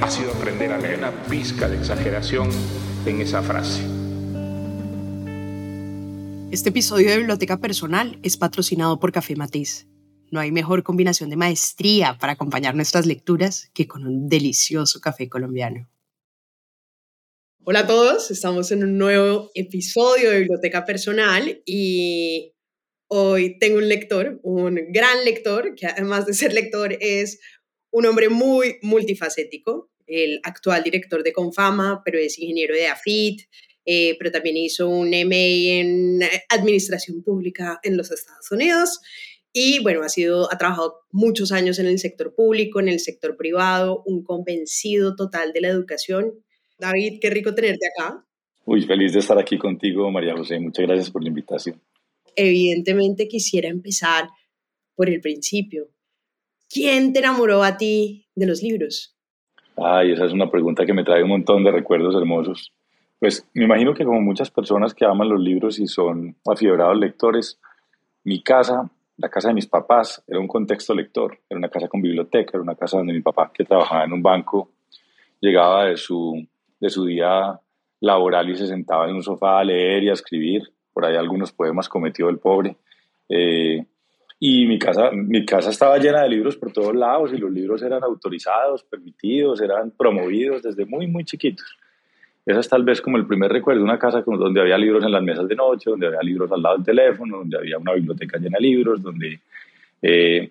ha sido aprender a leer una pizca de exageración en esa frase. Este episodio de Biblioteca Personal es patrocinado por Café Matiz. No hay mejor combinación de maestría para acompañar nuestras lecturas que con un delicioso café colombiano. Hola a todos, estamos en un nuevo episodio de Biblioteca Personal y hoy tengo un lector, un gran lector, que además de ser lector es un hombre muy multifacético, el actual director de Confama, pero es ingeniero de AFIT, eh, pero también hizo un MA en Administración Pública en los Estados Unidos. Y bueno, ha, sido, ha trabajado muchos años en el sector público, en el sector privado, un convencido total de la educación. David, qué rico tenerte acá. Uy, feliz de estar aquí contigo, María José. Muchas gracias por la invitación. Evidentemente quisiera empezar por el principio. ¿Quién te enamoró a ti de los libros? Ay, esa es una pregunta que me trae un montón de recuerdos hermosos. Pues me imagino que como muchas personas que aman los libros y son afiebrados lectores, mi casa, la casa de mis papás, era un contexto lector, era una casa con biblioteca, era una casa donde mi papá, que trabajaba en un banco, llegaba de su, de su día laboral y se sentaba en un sofá a leer y a escribir. Por ahí algunos poemas cometió el pobre. Eh, y mi casa, mi casa estaba llena de libros por todos lados y los libros eran autorizados, permitidos, eran promovidos desde muy, muy chiquitos. Ese es tal vez como el primer recuerdo una casa donde había libros en las mesas de noche, donde había libros al lado del teléfono, donde había una biblioteca llena de libros, donde, eh,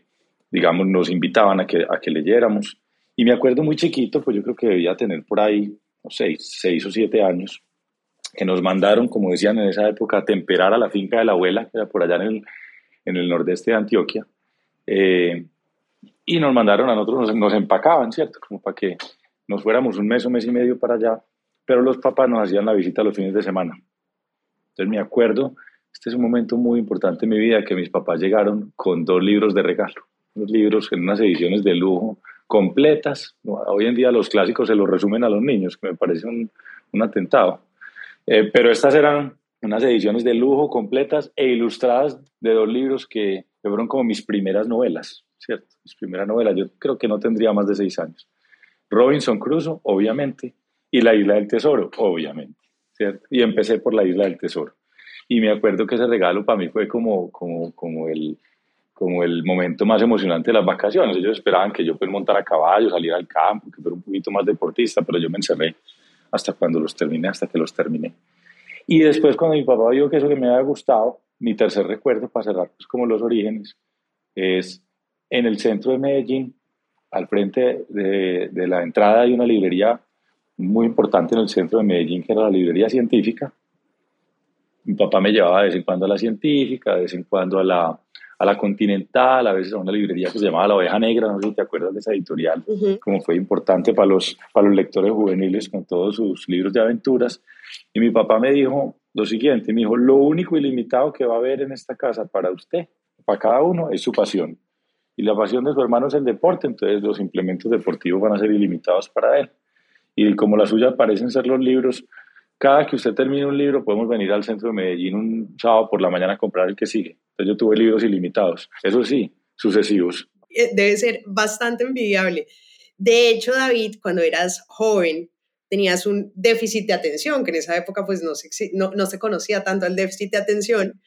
digamos, nos invitaban a que, a que leyéramos. Y me acuerdo muy chiquito, pues yo creo que debía tener por ahí, no sé, seis o siete años, que nos mandaron, como decían en esa época, a temperar a la finca de la abuela, que era por allá en el, en el nordeste de Antioquia. Eh, y nos mandaron a nosotros, nos, nos empacaban, ¿cierto? Como para que nos fuéramos un mes o mes y medio para allá pero los papás nos hacían la visita los fines de semana. Entonces me acuerdo, este es un momento muy importante en mi vida, que mis papás llegaron con dos libros de regalo, unos libros en unas ediciones de lujo completas. Hoy en día los clásicos se los resumen a los niños, que me parece un, un atentado. Eh, pero estas eran unas ediciones de lujo completas e ilustradas de dos libros que, fueron como mis primeras novelas, ¿cierto? Mis primeras novelas, yo creo que no tendría más de seis años. Robinson Crusoe, obviamente, y la isla del tesoro, obviamente, ¿cierto? Y empecé por la isla del tesoro. Y me acuerdo que ese regalo para mí fue como, como, como, el, como el momento más emocionante de las vacaciones. Ellos esperaban que yo pues montara a caballo, saliera al campo, que fuera un poquito más deportista, pero yo me encerré hasta cuando los terminé, hasta que los terminé. Y después cuando mi papá vio que eso que me había gustado, mi tercer recuerdo para cerrar pues como los orígenes, es en el centro de Medellín, al frente de, de la entrada hay una librería muy importante en el centro de Medellín, que era la librería científica. Mi papá me llevaba de vez en cuando a la científica, de vez en cuando a la, a la continental, a veces a una librería que se llamaba La Oveja Negra, no sé si te acuerdas de esa editorial, como fue importante para los, para los lectores juveniles con todos sus libros de aventuras. Y mi papá me dijo lo siguiente, me dijo, lo único ilimitado que va a haber en esta casa para usted, para cada uno, es su pasión. Y la pasión de su hermano es el deporte, entonces los implementos deportivos van a ser ilimitados para él y como la suya parecen ser los libros, cada que usted termine un libro podemos venir al centro de Medellín un sábado por la mañana a comprar el que sigue. Entonces yo tuve libros ilimitados, eso sí, sucesivos. Eh, debe ser bastante envidiable. De hecho, David, cuando eras joven, tenías un déficit de atención, que en esa época pues no se, no, no se conocía tanto el déficit de atención,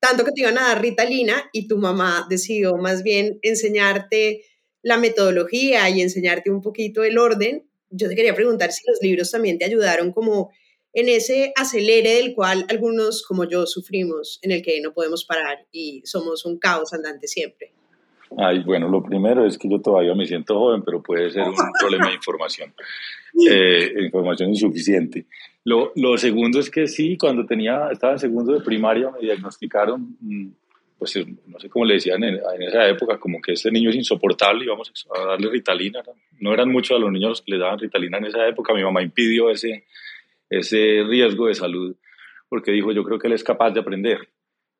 tanto que te iban a dar Ritalina y tu mamá decidió más bien enseñarte la metodología y enseñarte un poquito el orden yo te quería preguntar si los libros también te ayudaron como en ese acelere del cual algunos como yo sufrimos, en el que no podemos parar y somos un caos andante siempre. Ay, bueno, lo primero es que yo todavía me siento joven, pero puede ser un problema de información, eh, información insuficiente. Lo, lo, segundo es que sí, cuando tenía, estaba en segundo de primaria me diagnosticaron pues no sé cómo le decían en, esa época, como que este niño es insoportable y vamos a darle ritalina. No, eran muchos a los niños los que le daban ritalina en esa época. Mi mamá impidió ese, ese riesgo de salud porque dijo, yo creo que él es capaz de aprender.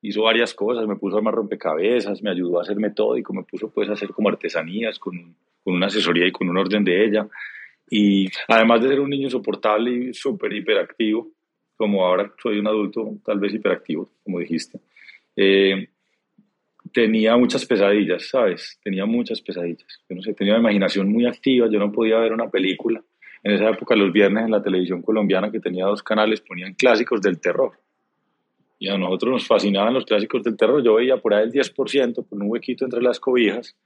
Hizo varias cosas, me puso a armar rompecabezas, me ayudó a ser metódico, me puso pues a hacer como artesanías con, con una asesoría y con un orden de ella. Y además de ser un niño soportable y súper hiperactivo, como ahora soy un adulto tal vez hiperactivo, como dijiste, eh, tenía muchas pesadillas, ¿sabes? Tenía muchas pesadillas. Yo no sé, tenía una imaginación muy activa, yo no podía ver una película. En esa época, los viernes en la televisión colombiana, que tenía dos canales, ponían clásicos del terror. Y a nosotros nos fascinaban los clásicos del terror. Yo veía por ahí el 10%, por un huequito entre las cobijas,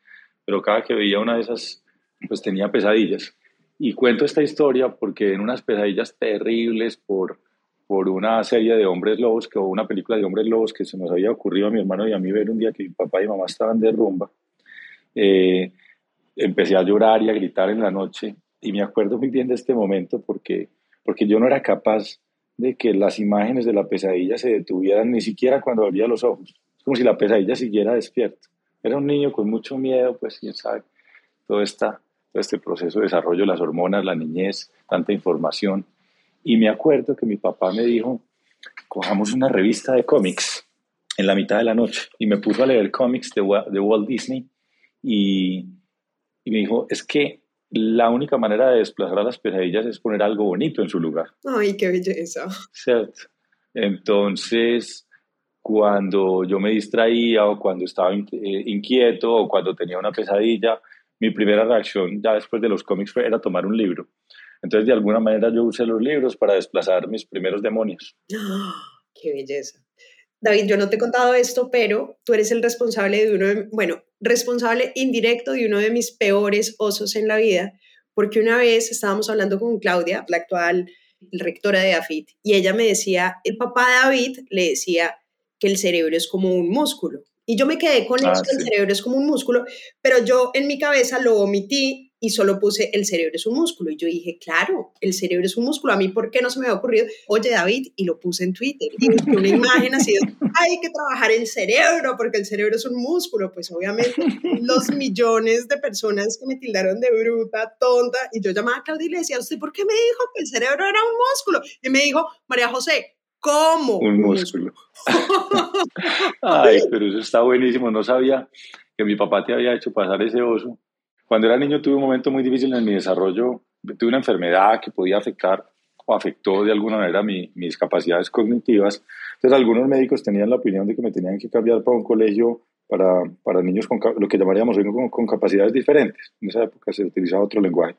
pero cada que veía una de esas, pues tenía pesadillas. Y cuento esta historia porque en unas pesadillas terribles por, por una serie de hombres lobos, que, o una película de hombres lobos que se nos había ocurrido a mi hermano y a mí ver un día que mi papá y mamá estaban de rumba, eh, empecé a llorar y a gritar en la noche. Y me acuerdo muy bien de este momento porque, porque yo no era capaz de que las imágenes de la pesadilla se detuvieran ni siquiera cuando abría los ojos. Es como si la pesadilla siguiera despierto. Era un niño con mucho miedo, pues quién sabe, todo esta este proceso de desarrollo, las hormonas, la niñez, tanta información. Y me acuerdo que mi papá me dijo, cojamos una revista de cómics en la mitad de la noche y me puso a leer cómics de, de Walt Disney y me dijo, es que la única manera de desplazar a las pesadillas es poner algo bonito en su lugar. Ay, qué belleza. Cierto. Entonces, cuando yo me distraía o cuando estaba eh, inquieto o cuando tenía una pesadilla, mi primera reacción ya después de los cómics fue, era tomar un libro. Entonces, de alguna manera yo usé los libros para desplazar mis primeros demonios. ¡Qué belleza! David, yo no te he contado esto, pero tú eres el responsable de uno, de, bueno, responsable indirecto de uno de mis peores osos en la vida, porque una vez estábamos hablando con Claudia, la actual rectora de AFIT, y ella me decía, el papá de David le decía que el cerebro es como un músculo. Y yo me quedé con ah, eso, el cerebro es como un músculo, pero yo en mi cabeza lo omití y solo puse el cerebro es un músculo. Y yo dije, claro, el cerebro es un músculo. A mí, ¿por qué no se me había ocurrido? Oye, David, y lo puse en Twitter. Y una imagen así de, hay que trabajar el cerebro porque el cerebro es un músculo. Pues obviamente los millones de personas que me tildaron de bruta, tonta, y yo llamaba a Claudia y le decía, ¿usted por qué me dijo que el cerebro era un músculo? Y me dijo, María José, ¿Cómo? Un músculo. Ay, pero eso está buenísimo. No sabía que mi papá te había hecho pasar ese oso. Cuando era niño tuve un momento muy difícil en mi desarrollo. Tuve una enfermedad que podía afectar o afectó de alguna manera mis capacidades cognitivas. Entonces algunos médicos tenían la opinión de que me tenían que cambiar para un colegio para, para niños con lo que llamaríamos hoy con, con capacidades diferentes. En esa época se utilizaba otro lenguaje.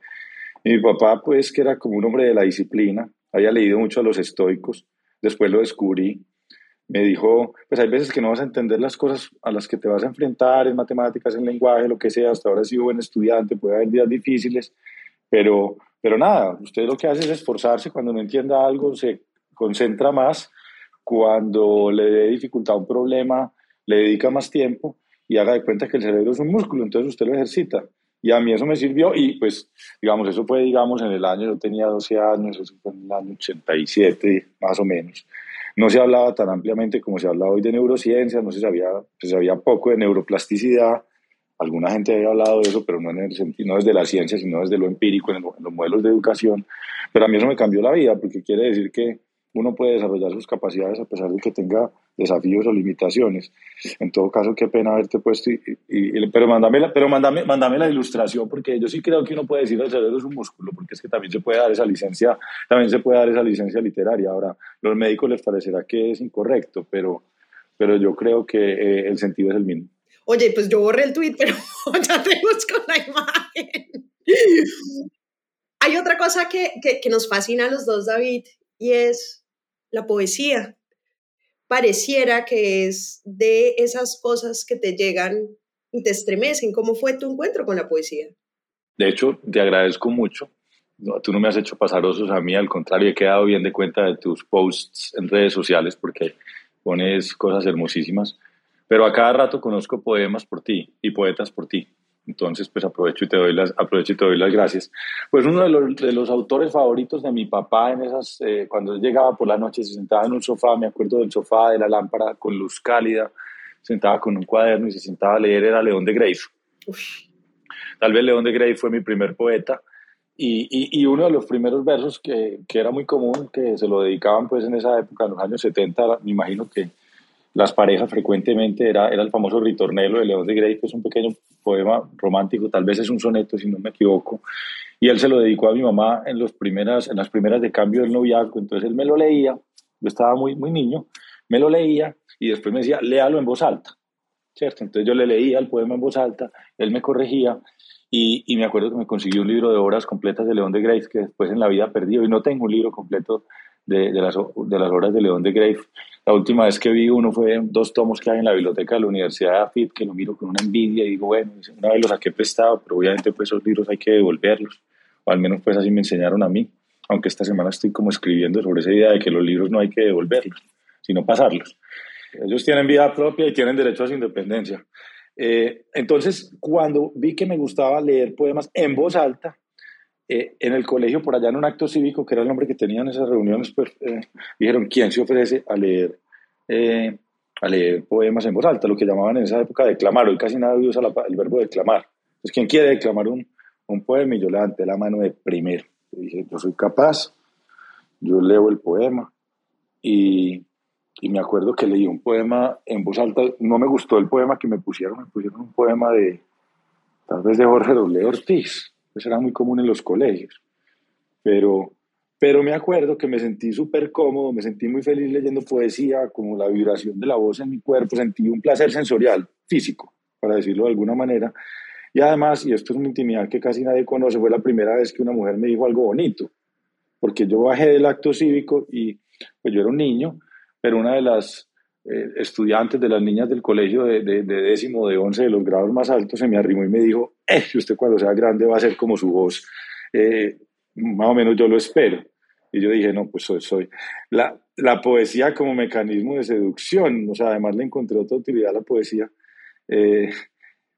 Y mi papá, pues, que era como un hombre de la disciplina, había leído mucho a los estoicos, después lo descubrí, me dijo, pues hay veces que no vas a entender las cosas a las que te vas a enfrentar en matemáticas, en lenguaje, lo que sea, hasta ahora he sido buen estudiante, puede haber días difíciles, pero, pero nada, usted lo que hace es esforzarse, cuando no entienda algo se concentra más, cuando le dé dificultad a un problema, le dedica más tiempo y haga de cuenta que el cerebro es un músculo, entonces usted lo ejercita. Y a mí eso me sirvió y pues, digamos, eso fue, digamos, en el año, yo tenía 12 años, eso fue en el año 87, más o menos. No se hablaba tan ampliamente como se habla hoy de neurociencia, no se sabía, se sabía poco de neuroplasticidad. Alguna gente había hablado de eso, pero no, en el sentido, no desde la ciencia, sino desde lo empírico, en, en los modelos de educación. Pero a mí eso me cambió la vida, porque quiere decir que uno puede desarrollar sus capacidades a pesar de que tenga desafíos o limitaciones. En todo caso, qué pena haberte puesto, pero, mándame la, pero mándame, mándame la ilustración, porque yo sí creo que uno puede decir el cerebro es un músculo, porque es que también se puede dar esa licencia, también se puede dar esa licencia literaria. Ahora, los médicos les parecerá que es incorrecto, pero, pero yo creo que eh, el sentido es el mismo. Oye, pues yo borré el tweet, pero ya te busco la imagen. Hay otra cosa que, que nos fascina a los dos, David, y es la poesía. Pareciera que es de esas cosas que te llegan y te estremecen. ¿Cómo fue tu encuentro con la poesía? De hecho, te agradezco mucho. tú no me has hecho pasar osos a mí, al contrario, he quedado bien de cuenta de tus posts en redes sociales porque pones cosas hermosísimas. Pero a cada rato conozco poemas por ti y poetas por ti. Entonces, pues aprovecho y te doy las, aprovecho y te doy las gracias. Pues uno de los, de los autores favoritos de mi papá en esas, eh, cuando él llegaba por la noche, se sentaba en un sofá, me acuerdo del sofá, de la lámpara con luz cálida, sentaba con un cuaderno y se sentaba a leer era León de Grey. Tal vez León de Grey fue mi primer poeta y, y, uno de los primeros versos que, que, era muy común, que se lo dedicaban pues en esa época, en los años 70, me imagino que las parejas frecuentemente era, era el famoso Ritornelo de León de Grey, que es un pequeño poema romántico, tal vez es un soneto si no me equivoco, y él se lo dedicó a mi mamá en, los primeras, en las primeras de cambio del noviazgo, entonces él me lo leía, yo estaba muy, muy niño, me lo leía y después me decía, léalo en voz alta, ¿cierto? Entonces yo le leía el poema en voz alta, él me corregía y, y, me acuerdo que me consiguió un libro de obras completas de León de Grey que después en la vida perdió y no tengo un libro completo de, de, las, de las obras de León de Grey. La última vez que vi uno fue dos tomos que hay en la biblioteca de la Universidad de Afit, que lo miro con una envidia y digo, bueno, una vez los saqué prestado, pero obviamente pues esos libros hay que devolverlos, o al menos pues así me enseñaron a mí, aunque esta semana estoy como escribiendo sobre esa idea de que los libros no hay que devolverlos, sino pasarlos. Ellos tienen vida propia y tienen derecho a su independencia. Eh, entonces, cuando vi que me gustaba leer poemas en voz alta, eh, en el colegio, por allá en un acto cívico, que era el nombre que tenían esas reuniones, pues eh, dijeron, ¿quién se ofrece a leer, eh, a leer poemas en voz alta? Lo que llamaban en esa época declamar. Hoy casi nadie usa el verbo declamar. Entonces, ¿quién quiere declamar un, un poema? Y yo levanté la mano de primero. dije, yo soy capaz, yo leo el poema. Y, y me acuerdo que leí un poema en voz alta. No me gustó el poema que me pusieron, me pusieron un poema de, tal vez de Jorge W. Ortiz eso era muy común en los colegios. Pero, pero me acuerdo que me sentí súper cómodo, me sentí muy feliz leyendo poesía, como la vibración de la voz en mi cuerpo, sentí un placer sensorial, físico, para decirlo de alguna manera. Y además, y esto es una intimidad que casi nadie conoce, fue la primera vez que una mujer me dijo algo bonito, porque yo bajé del acto cívico y pues yo era un niño, pero una de las eh, estudiantes de las niñas del colegio de, de, de, décimo, de once, de los grados más altos, se me arrimó y me dijo, eh, usted cuando sea grande va a ser como su voz, eh, más o menos yo lo espero. Y yo dije, no, pues soy, soy. La, la poesía como mecanismo de seducción, o sea, además le encontré otra utilidad a la poesía. Eh,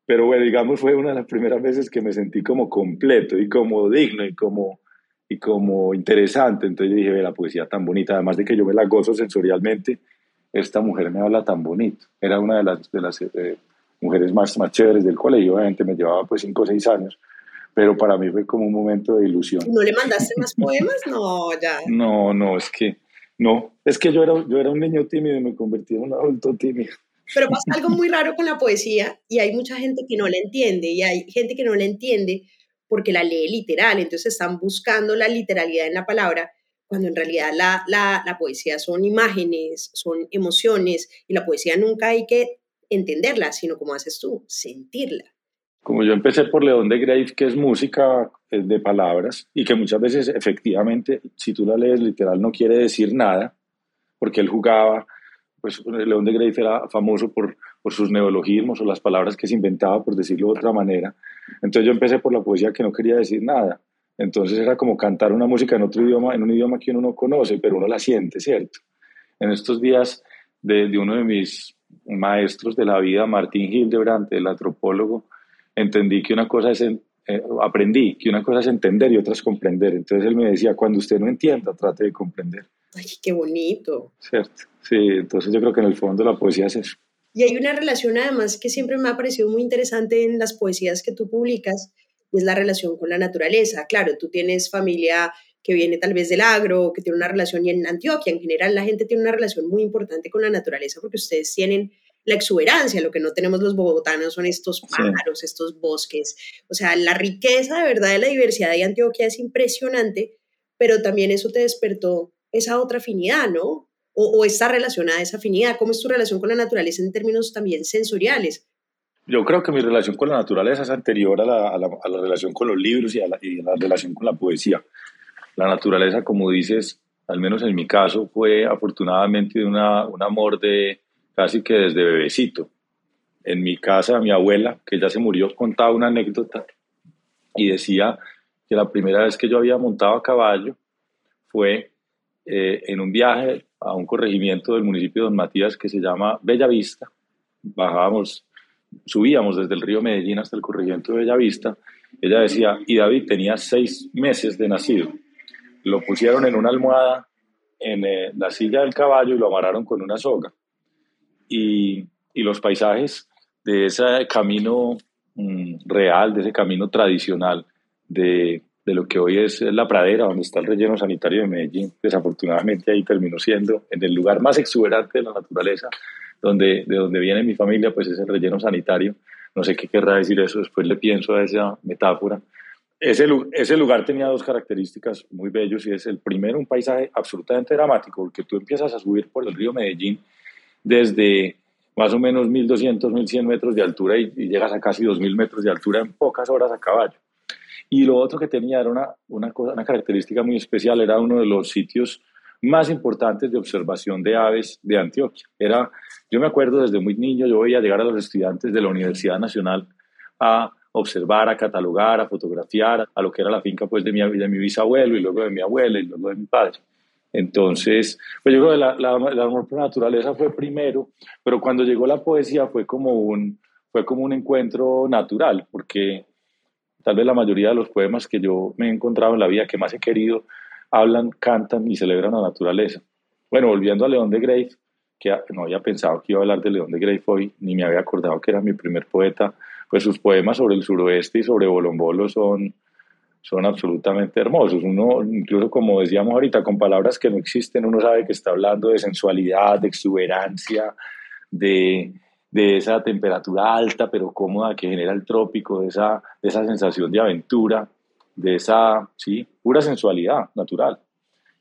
pero bueno, digamos, fue una de las primeras veces que me sentí como completo y como digno y como, y como interesante. Entonces dije, la poesía tan bonita, además de que yo me la gozo sensorialmente, esta mujer me habla tan bonito. Era una de las, de las eh, mujeres más, más chéveres del colegio, obviamente me llevaba pues 5 o 6 años, pero para mí fue como un momento de ilusión. ¿No le mandaste más poemas? No, ya. No, no, es que, no, es que yo era, yo era un niño tímido y me convertí en un adulto tímido. Pero pasa algo muy raro con la poesía y hay mucha gente que no la entiende y hay gente que no la entiende porque la lee literal, entonces están buscando la literalidad en la palabra cuando en realidad la, la, la, poesía son imágenes, son emociones, y la poesía nunca hay que entenderla, sino como haces tú, sentirla. Como yo empecé por León de Grave, que es música de palabras, y que muchas veces efectivamente, si tú la lees literal, no quiere decir nada, porque él jugaba, pues León de Grave era famoso por, por sus neologismos o las palabras que se inventaba, por decirlo de otra manera. Entonces yo empecé por la poesía que no quería decir nada entonces era como cantar una música en otro idioma, en un idioma que uno no conoce, pero uno la siente, ¿cierto? En estos días de, de uno de mis maestros de la vida, Martín Hildebrand, el antropólogo, entendí que una cosa es, eh, aprendí que una cosa es entender y otra es comprender. Entonces él me decía, cuando usted no entienda, trate de comprender. Ay, qué bonito. Cierto, sí, entonces yo creo que en el fondo la poesía es eso. Y hay una relación además que siempre me ha parecido muy interesante en las poesías que tú publicas, es la relación con la naturaleza. Claro, tú tienes familia que viene tal vez del agro, que tiene una relación, y en Antioquia en general la gente tiene una relación muy importante con la naturaleza porque ustedes tienen la exuberancia, lo que no tenemos los bogotanos son estos pájaros, estos bosques, o sea, la riqueza de verdad de la diversidad de Antioquia es impresionante, pero también eso te despertó esa otra afinidad, ¿no? O, o está relacionada a esa afinidad, ¿cómo es tu relación con la naturaleza en términos también sensoriales? Yo creo que mi relación con la naturaleza es anterior a la, a la, a la relación con los libros y a, la, y a la relación con la poesía. La naturaleza, como dices, al menos en mi caso, fue afortunadamente una, un amor de casi que desde bebecito. En mi casa, mi abuela, que ya se murió, contaba una anécdota y decía que la primera vez que yo había montado a caballo fue eh, en un viaje a un corregimiento del municipio de Don Matías que se llama Bellavista. Bajábamos subíamos desde el río Medellín hasta el corregimiento de Bellavista, ella decía, y David tenía seis meses de nacido. Lo pusieron en una almohada en eh, la silla del caballo y lo amarraron con una soga. Y, y los paisajes de ese camino mm, real, de ese camino tradicional de, de, lo que hoy es la pradera, donde está el relleno sanitario de Medellín. Desafortunadamente ahí terminó siendo en el lugar más exuberante de la naturaleza, donde, de donde viene mi familia, pues es el relleno sanitario. No sé qué querrá decir eso, después le pienso a esa metáfora. Ese, ese lugar tenía dos características muy bellos y es el primero, un paisaje absolutamente dramático, porque tú empiezas a subir por el río Medellín desde más o menos 1.200, 1.100 metros de altura y, llegas a casi 2.000 metros de altura en pocas horas a caballo. Y lo otro que tenía era una, una, cosa, una característica muy especial, era uno de los sitios más importantes de observación de aves de Antioquia. Era, yo me acuerdo desde muy niño, yo veía llegar a los estudiantes de la Universidad Nacional a observar, a catalogar, a fotografiar a lo que era la finca pues, de, mi, de mi bisabuelo y luego de mi abuela y luego de mi padre. Entonces, pues yo creo que la, el amor por la naturaleza fue primero, pero cuando llegó la poesía fue como un, fue como un encuentro natural, porque tal vez la mayoría de los poemas que yo me he encontrado en la vida, que más he querido, hablan, cantan y celebran la naturaleza. Bueno, volviendo a León de Grave, que no había pensado que iba a hablar de León de Grave hoy, ni me había acordado que era mi primer poeta, pues sus poemas sobre el suroeste y sobre Bolombolo son, son absolutamente hermosos. Uno, incluso como decíamos ahorita, con palabras que no existen, uno sabe que está hablando de sensualidad, de exuberancia, de, de esa temperatura alta pero cómoda que genera el trópico, de esa, de esa sensación de aventura, de esa, sí, pura sensualidad natural.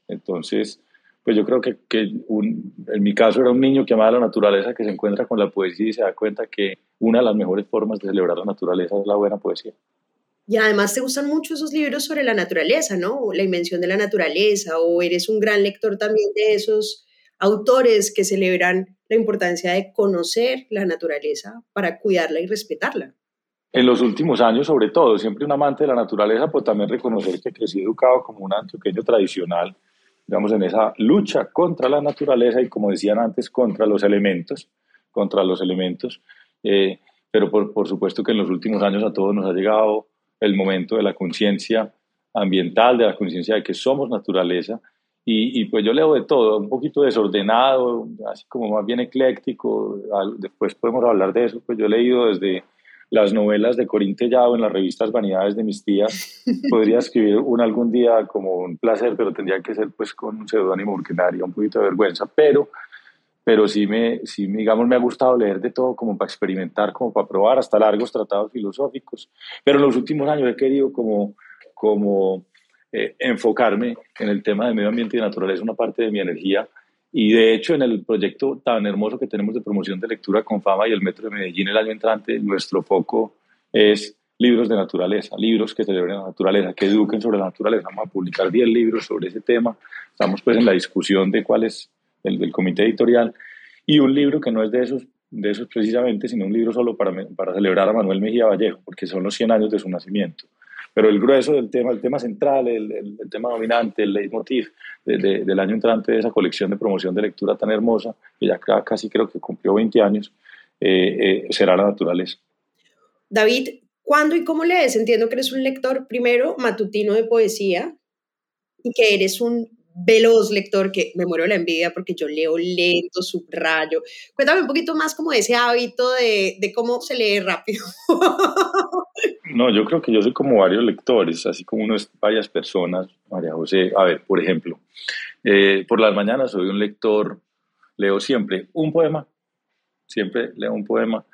Entonces, pues yo creo que, que un, en mi caso era un niño que amaba la naturaleza, que se encuentra con la poesía y se da cuenta que una de las mejores formas de celebrar la naturaleza es la buena poesía. Y además te gustan mucho esos libros sobre la naturaleza, ¿no? La invención de la naturaleza, o eres un gran lector también de esos autores que celebran la importancia de conocer la naturaleza para cuidarla y respetarla. En los últimos años, sobre todo, siempre un amante de la naturaleza, pues también reconocer que crecí educado como un antioqueño tradicional, digamos, en esa lucha contra la naturaleza y, como decían antes, contra los elementos, contra los elementos. Eh, pero por, por, supuesto que en los últimos años a todos nos ha llegado el momento de la conciencia ambiental, de la conciencia de que somos naturaleza. Y, y, pues yo leo de todo, un poquito desordenado, así como más bien ecléctico. Después podemos hablar de eso. Pues yo he leído desde las novelas de Corín Tellado en las revistas Vanidades de mis tías. Podría escribir una algún día como un placer, pero tendría que ser pues con un seudónimo porque me daría un poquito de vergüenza. Pero pero sí me, sí, digamos, me ha gustado leer de todo como para experimentar, como para probar, hasta largos tratados filosóficos. Pero en los últimos años he querido como, como eh, enfocarme en el tema de medio ambiente y naturaleza, una parte de mi energía. Y de hecho, en el proyecto tan hermoso que tenemos de promoción de lectura con Fama y el Metro de Medellín el año entrante, nuestro foco es libros de naturaleza, libros que celebren la naturaleza, que eduquen sobre la naturaleza. Vamos a publicar 10 libros sobre ese tema. Estamos pues en la discusión de cuál es del, comité editorial, y un libro que no es de esos, de esos precisamente, sino un libro solo para, para celebrar a Manuel Mejía Vallejo, porque son los 100 años de su nacimiento. Pero el grueso del tema, el tema central, el, el, tema dominante, el leitmotiv de, del año entrante de esa colección de promoción de lectura tan hermosa, que ya casi creo que cumplió 20 años, eh, eh, será la naturaleza. David, ¿cuándo y cómo lees? Entiendo que eres un lector primero matutino de poesía y que eres un veloz lector que me muero de la envidia porque yo leo lento, subrayo. Cuéntame un poquito más como ese hábito de, de cómo se lee rápido. No, yo creo que yo soy como varios lectores, así como uno varias personas. María José, a ver, por ejemplo, eh, por las mañanas soy un lector, leo siempre un poema, siempre leo un poema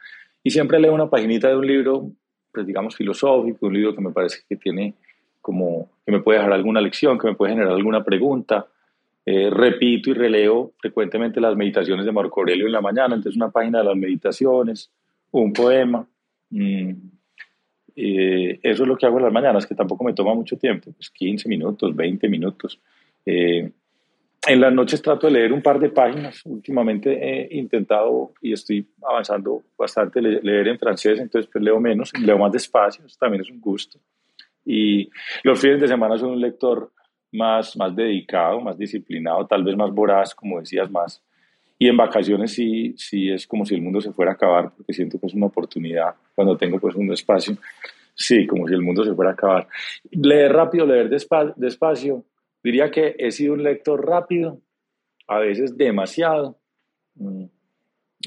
y siempre leo una paginita de un libro, pues digamos filosófico, un libro que me parece que tiene como que me puede dejar alguna lección, que me puede generar alguna pregunta. Eh, repito y releo frecuentemente las meditaciones de Marco Aurelio en la mañana, entonces una página de las meditaciones, un poema. Mm, eh, eso es lo que hago en las mañanas, que tampoco me toma mucho tiempo, pues 15 minutos, 20 minutos. Eh, en las noches trato de leer un par de páginas. Últimamente he intentado y estoy avanzando bastante leer en francés, entonces pues leo menos, leo más despacio, eso también es un gusto. Y los fines de semana son un lector más, más dedicado, más disciplinado, tal vez más voraz, como decías, más. Y en vacaciones sí, sí es como si el mundo se fuera a acabar, porque siento que es una oportunidad cuando tengo pues un espacio. Sí, como si el mundo se fuera a acabar. Leer rápido, leer despacio. Diría que he sido un lector rápido, a veces demasiado. Mm,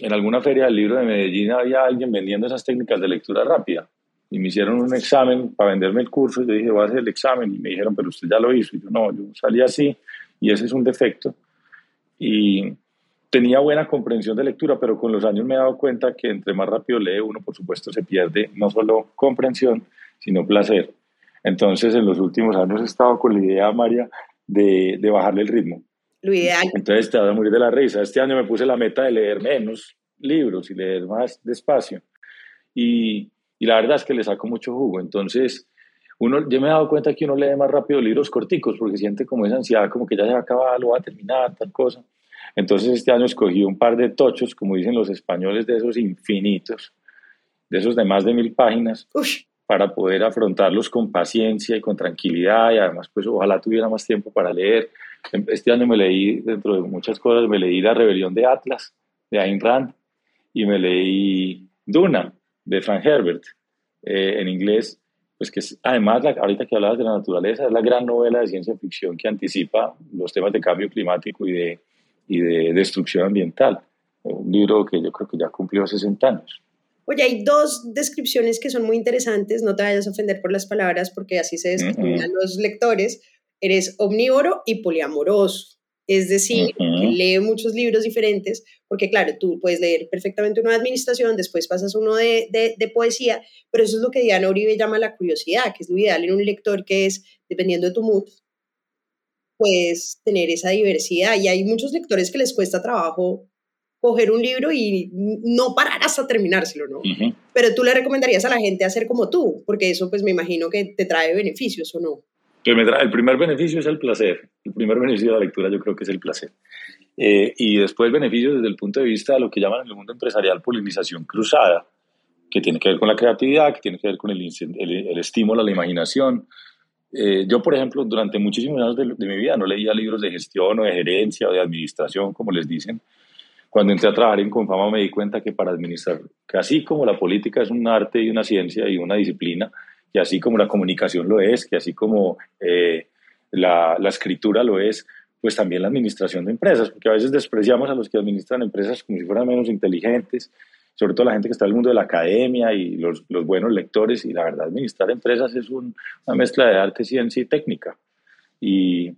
en alguna feria del libro de Medellín había alguien vendiendo esas técnicas de lectura rápida y me hicieron un examen para venderme el curso. Yo dije, voy a hacer el examen y me dijeron, pero usted ya lo hizo. Y yo, no, yo salí así y ese es un defecto. Y tenía buena comprensión de lectura, pero con los años me he dado cuenta que entre más rápido lee uno, por supuesto, se pierde no solo comprensión, sino placer. Entonces, en los últimos años he estado con la idea, María, de, de bajarle el ritmo. Lo ideal. Entonces te vas a morir de la risa. Este año me puse la meta de leer menos libros y leer más despacio. Y, y la verdad es que le saco mucho jugo. Entonces, uno, yo me he dado cuenta que uno lee más rápido libros corticos porque siente como esa ansiedad, como que ya se va a acabar, lo va a terminar, tal cosa. Entonces este año escogí un par de tochos, como dicen los españoles, de esos infinitos, de esos de más de mil páginas, para poder afrontarlos con paciencia y con tranquilidad y además pues ojalá tuviera más tiempo para leer. Este año me leí, dentro de muchas cosas, me leí La rebelión de Atlas, de Ayn Rand, y me leí Duna, de Frank Herbert, eh, en inglés, pues que es, además, ahorita que hablabas de la naturaleza, es la gran novela de ciencia ficción que anticipa los temas de cambio climático y de, y de destrucción ambiental. Un libro que yo creo que ya cumplió 60 años. Oye, hay dos descripciones que son muy interesantes, no te vayas a ofender por las palabras porque así se describen los lectores. Eres omnívoro y poliamoroso. Es decir, que lee muchos libros diferentes, porque claro, tú puedes leer perfectamente uno de administración, después pasas uno de, de, poesía, pero eso es lo que Diana Uribe llama la curiosidad, que es lo ideal en un lector, que es, dependiendo de tu mood, puedes tener esa diversidad. Y hay muchos lectores que les cuesta trabajo coger un libro y no parar hasta terminárselo, ¿no? Pero tú le recomendarías a la gente hacer como tú, porque eso pues me imagino que te trae beneficios, ¿o no? El primer beneficio es el placer. El primer beneficio de la lectura yo creo que es el placer. Eh, y después beneficios desde el punto de vista de lo que llaman en el mundo empresarial polinización cruzada, que tiene que ver con la creatividad, que tiene que ver con el, el, estímulo a la imaginación. Eh, yo, por ejemplo, durante muchísimos años de, de, mi vida no leía libros de gestión o de gerencia o de administración, como les dicen. Cuando entré a trabajar en Confama me di cuenta que para administrar, que así como la política es un arte y una ciencia y una disciplina, que así como la comunicación lo es, que así como eh, la, la, escritura lo es, pues también la administración de empresas, porque a veces despreciamos a los que administran empresas como si fueran menos inteligentes, sobre todo la gente que está en el mundo de la academia y los, los buenos lectores, y la verdad administrar empresas es una mezcla de arte, ciencia y técnica. Y,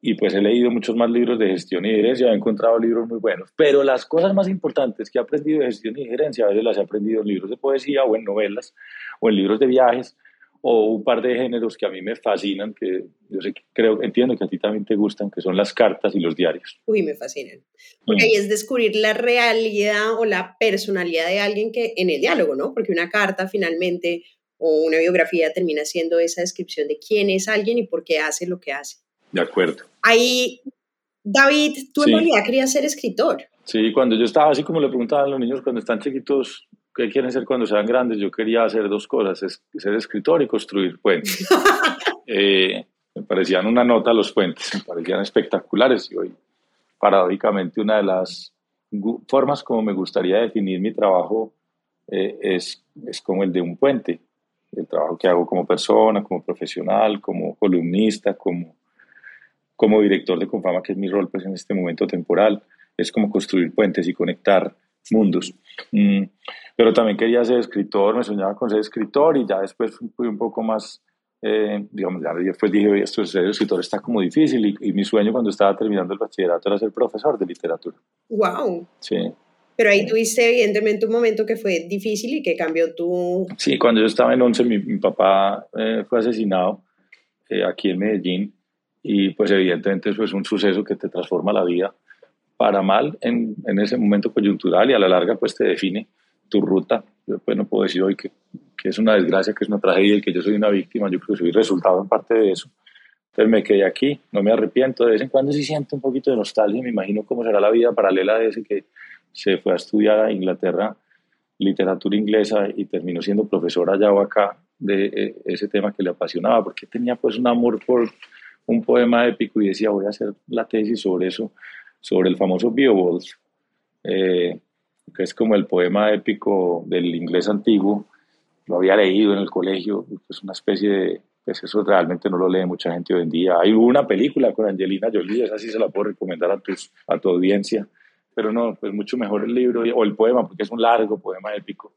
y, pues he leído muchos más libros de gestión y gerencia, he encontrado libros muy buenos, pero las cosas más importantes que he aprendido de gestión y gerencia a veces las he aprendido en libros de poesía o en novelas o en libros de viajes, o un par de géneros que a mí me fascinan, que yo sé, creo, entiendo que a ti también te gustan, que son las cartas y los diarios. Uy, me fascinan. Porque ahí es descubrir la realidad o la personalidad de alguien que en el diálogo, ¿no? Porque una carta finalmente o una biografía termina siendo esa descripción de quién es alguien y por qué hace lo que hace. De acuerdo. Ahí, David, tú en realidad querías ser escritor. Sí, cuando yo estaba así como le preguntaban a los niños cuando están chiquitos, ¿qué quieren ser cuando sean grandes? Yo quería hacer dos cosas, ser escritor y construir puentes. Eh, me parecían una nota los puentes, me parecían espectaculares y hoy, paradójicamente, una de las formas como me gustaría definir mi trabajo eh, es, es como el de un puente. El trabajo que hago como persona, como profesional, como columnista, como, como director de Confama, que es mi rol pues, en este momento temporal, es como construir puentes y conectar mundos. Mm, pero también quería ser escritor, me soñaba con ser escritor y ya después fui un poco más, eh, digamos, ya después dije, esto ser escritor está como difícil y, y, mi sueño cuando estaba terminando el bachillerato era ser profesor de literatura. ¡Wow! Sí. Pero ahí tuviste evidentemente un momento que fue difícil y que cambió tu... Sí, cuando yo estaba en 11 mi, mi papá eh, fue asesinado eh, aquí en Medellín y pues evidentemente eso es un suceso que te transforma la vida para mal en, en, ese momento coyuntural y a la larga pues te define tu ruta. Yo pues no puedo decir hoy que, que, es una desgracia, que es una tragedia y que yo soy una víctima, yo creo que soy resultado en parte de eso. Entonces me quedé aquí, no me arrepiento, de vez en cuando sí siento un poquito de nostalgia, me imagino cómo será la vida paralela de ese que se fue a estudiar a Inglaterra literatura inglesa y terminó siendo profesor allá o acá de eh, ese tema que le apasionaba, porque tenía pues un amor por un poema épico y decía voy a hacer la tesis sobre eso sobre el famoso Beowulf, eh, que es como el poema épico del inglés antiguo. Lo había leído en el colegio, es una especie de, pues eso realmente no lo lee mucha gente hoy en día. Hay una película con Angelina Jolie, esa sí se la puedo recomendar a, tus, a tu audiencia, pero no, pues mucho mejor el libro o el poema, porque es un largo poema épico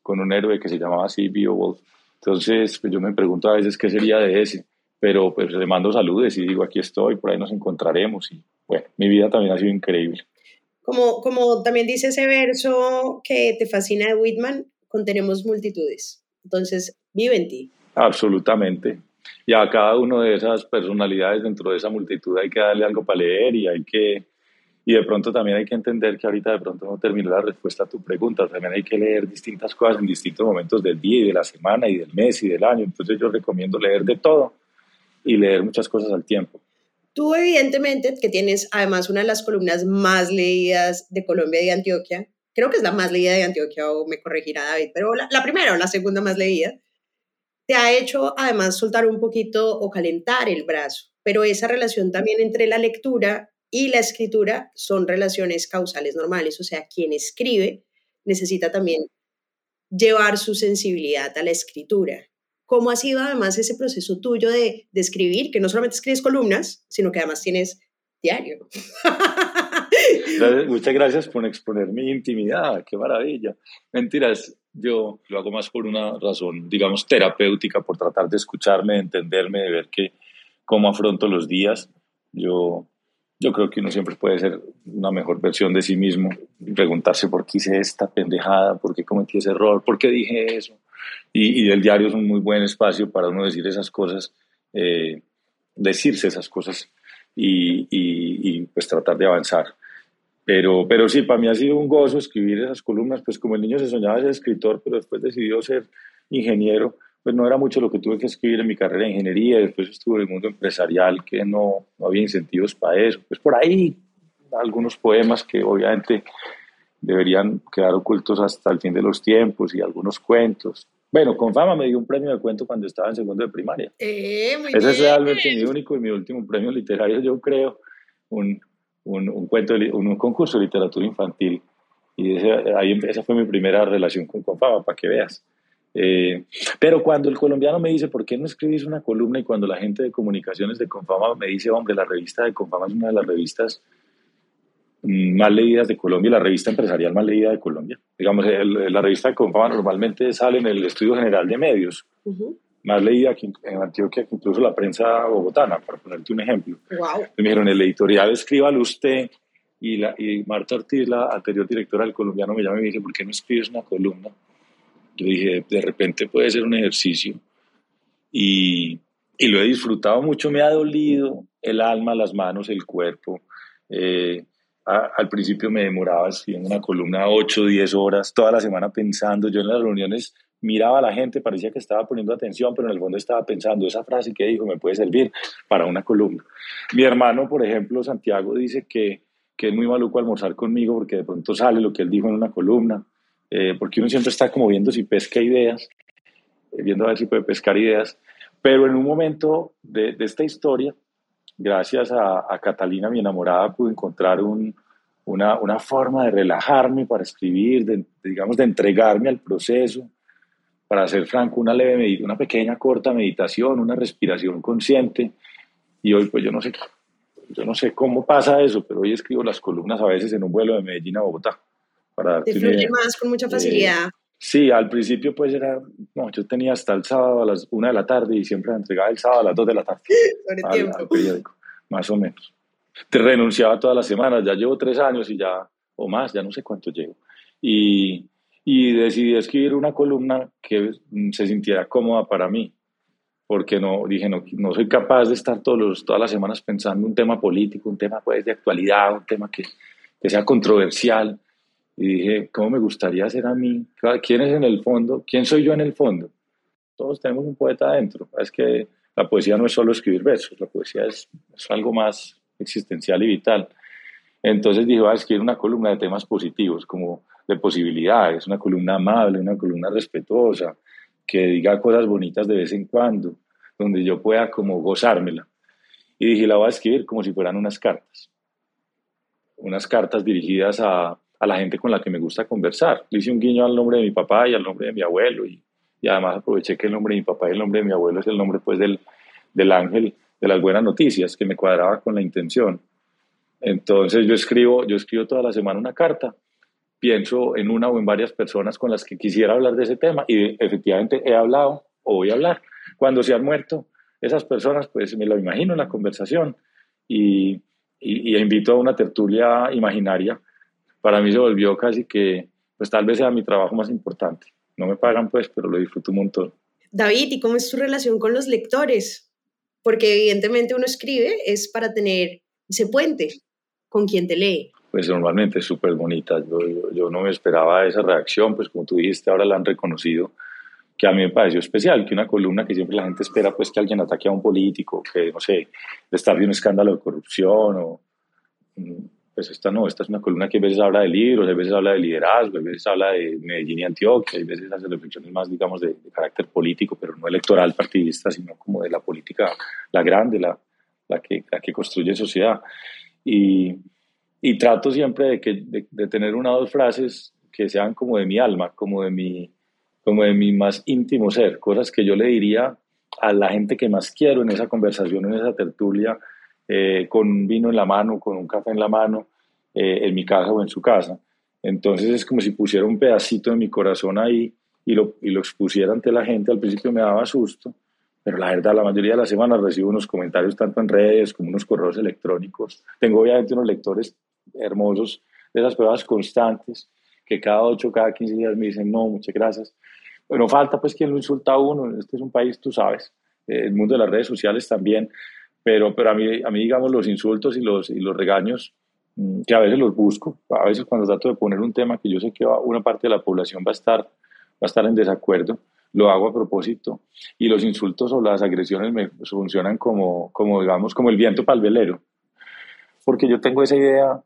con un héroe que se llamaba así Beowulf. Entonces, pues yo me pregunto a veces qué sería de ese, pero pues le mando saludos y digo, aquí estoy, por ahí nos encontraremos y bueno, mi vida también ha sido increíble. Como, como también dice ese verso que te fascina de Whitman, contenemos multitudes. Entonces, vive en ti. Absolutamente. Y a cada una de esas personalidades dentro de esa multitud hay que darle algo para leer y hay que y de pronto también hay que entender que ahorita de pronto no termino la respuesta a tu pregunta, también hay que leer distintas cosas en distintos momentos del día y de la semana y del mes y del año, entonces yo recomiendo leer de todo y leer muchas cosas al tiempo. Tú evidentemente que tienes además una de las columnas más leídas de Colombia y de Antioquia, creo que es la más leída de Antioquia o me corregirá David, pero la, la primera o la segunda más leída, te ha hecho además soltar un poquito o calentar el brazo, pero esa relación también entre la lectura y la escritura son relaciones causales normales, o sea, quien escribe necesita también llevar su sensibilidad a la escritura. ¿Cómo ha sido además ese proceso tuyo de, de escribir, que no solamente escribes columnas, sino que además tienes diario? Muchas gracias por exponer mi intimidad, qué maravilla. Mentiras, yo lo hago más por una razón, digamos, terapéutica, por tratar de escucharme, de entenderme, de ver que, cómo afronto los días. Yo yo creo que uno siempre puede ser una mejor versión de sí mismo, preguntarse por qué hice esta pendejada, por qué cometí ese error, por qué dije eso. Y, el diario es un muy buen espacio para uno decir esas cosas, eh, decirse esas cosas y, y, pues tratar de avanzar. Pero, pero sí, para mí ha sido un gozo escribir esas columnas, pues como el niño se soñaba ser escritor, pero después decidió ser ingeniero pues no era mucho lo que tuve que escribir en mi carrera de ingeniería, después estuve en el mundo empresarial que no, no había incentivos para eso. Pues por ahí algunos poemas que obviamente deberían quedar ocultos hasta el fin de los tiempos y algunos cuentos. Bueno, con fama me dio un premio de cuento cuando estaba en segundo de primaria. Eh, Ese es realmente mi único y mi último premio literario, yo creo, un, un, un cuento, un, un, concurso de literatura infantil. Y ese, ahí, esa fue mi primera relación con Confama, para que veas. Eh, pero cuando el colombiano me dice, ¿por qué no escribís una columna? Y cuando la gente de comunicaciones de Confama me dice, hombre, la revista de Confama es una de las revistas más leídas de Colombia, la revista empresarial más leída de Colombia. Digamos, la revista de Confama normalmente sale en el Estudio General de Medios, más leída aquí en Antioquia que incluso la prensa bogotana, para ponerte un ejemplo. Wow. Me dijeron, el editorial escríbalo usted y, la, y Marta Ortiz, la anterior directora del colombiano, me llama y me dice, ¿por qué no escribes una columna? Yo dije, de repente puede ser un ejercicio y, y lo he disfrutado mucho, me ha dolido el alma, las manos, el cuerpo. Eh, al principio me demoraba escribiendo una columna 8, 10 horas, toda la semana pensando. Yo en las reuniones miraba a la gente, parecía que estaba poniendo atención, pero en el fondo estaba pensando, esa frase que dijo me puede servir para una columna. Mi hermano, por ejemplo, Santiago, dice que, que es muy maluco almorzar conmigo porque de pronto sale lo que él dijo en una columna. Eh, porque uno siempre está como viendo si pesca ideas, eh, viendo a ver si puede pescar ideas, pero en un momento de, esta historia, gracias a, Catalina, mi enamorada, pude encontrar una, una, forma de relajarme para escribir, de, digamos, de entregarme al proceso, para ser franco, una leve, una pequeña, corta meditación, una respiración consciente, y hoy pues yo no sé, yo no sé cómo pasa eso, pero hoy escribo las columnas a veces en un vuelo de Medellín a Bogotá. Para Te fluye más con mucha facilidad. Sí, al principio pues era, no, yo tenía hasta el sábado a las una de la tarde y siempre entregaba el sábado a las dos de la tarde. al, periódico, más o menos. Te renunciaba todas las semanas, ya llevo tres años y ya, o más, ya no sé cuánto llevo. Y, y decidí escribir una columna que se sintiera cómoda para mí, porque no, dije, no, no soy capaz de estar todos los, todas las semanas pensando un tema político, un tema pues, de actualidad, un tema que, que sea controversial y dije, ¿cómo me gustaría ser a mí? ¿Quién es en el fondo? ¿Quién soy yo en el fondo? Todos tenemos un poeta adentro. Es que la poesía no es solo escribir versos, la poesía es, es algo más existencial y vital. Entonces dije, voy a escribir una columna de temas positivos, como de posibilidades, una columna amable, una columna respetuosa, que diga cosas bonitas de vez en cuando, donde yo pueda como gozármela. Y dije, la voy a escribir como si fueran unas cartas. Unas cartas dirigidas a, a la gente con la que me gusta conversar. Le hice un guiño al nombre de mi papá y al nombre de mi abuelo y, y además aproveché que el nombre de mi papá y el nombre de mi abuelo es el nombre pues del, del ángel de las buenas noticias que me cuadraba con la intención. Entonces yo escribo, yo escribo toda la semana una carta, pienso en una o en varias personas con las que quisiera hablar de ese tema y efectivamente he hablado o voy a hablar. Cuando se han muerto esas personas, pues me lo imagino en la conversación y, y, invito a una tertulia imaginaria. Para mí se volvió casi que, pues tal vez sea mi trabajo más importante. No me pagan pues, pero lo disfruto un montón. David, ¿y cómo es tu relación con los lectores? Porque evidentemente uno escribe es para tener ese puente con quien te lee. Pues normalmente es súper bonita. Yo, yo, no me esperaba esa reacción, pues como tú dijiste, ahora la han reconocido, que a mí me pareció especial, que una columna que siempre la gente espera, pues que alguien ataque a un político, que no sé, estar de un escándalo de corrupción o mm, pues esta no, esta es una columna que a veces habla de libros, a veces habla de liderazgo, a veces habla de Medellín y Antioquia, a veces hace reflexiones más, digamos, de, carácter político, pero no electoral partidista, sino como de la política, la grande, la, la, que, la que construye sociedad. Y, y trato siempre de, que, de, tener una o dos frases que sean como de mi alma, como de mi, como de mi más íntimo ser, cosas que yo le diría a la gente que más quiero en esa conversación, en esa tertulia, eh, con un vino en la mano, con un café en la mano, eh, en mi casa o en su casa. Entonces es como si pusiera un pedacito de mi corazón ahí y lo, y lo expusiera ante la gente. Al principio me daba susto, pero la verdad, la mayoría de las semanas recibo unos comentarios tanto en redes como unos correos electrónicos. Tengo obviamente unos lectores hermosos de esas pruebas constantes que cada 8, cada 15 días me dicen, no, muchas gracias. Bueno, falta pues quien lo insulta a uno. Este es un país, tú sabes, eh, el mundo de las redes sociales también pero, pero a, mí, a mí, digamos, los insultos y los, y los regaños, mm, que a veces los busco, a veces cuando trato de poner un tema que yo sé que una parte de la población va a estar, va a estar en desacuerdo, lo hago a propósito. Y los insultos o las agresiones me funcionan como, como digamos, como el viento para el velero. Porque yo tengo esa idea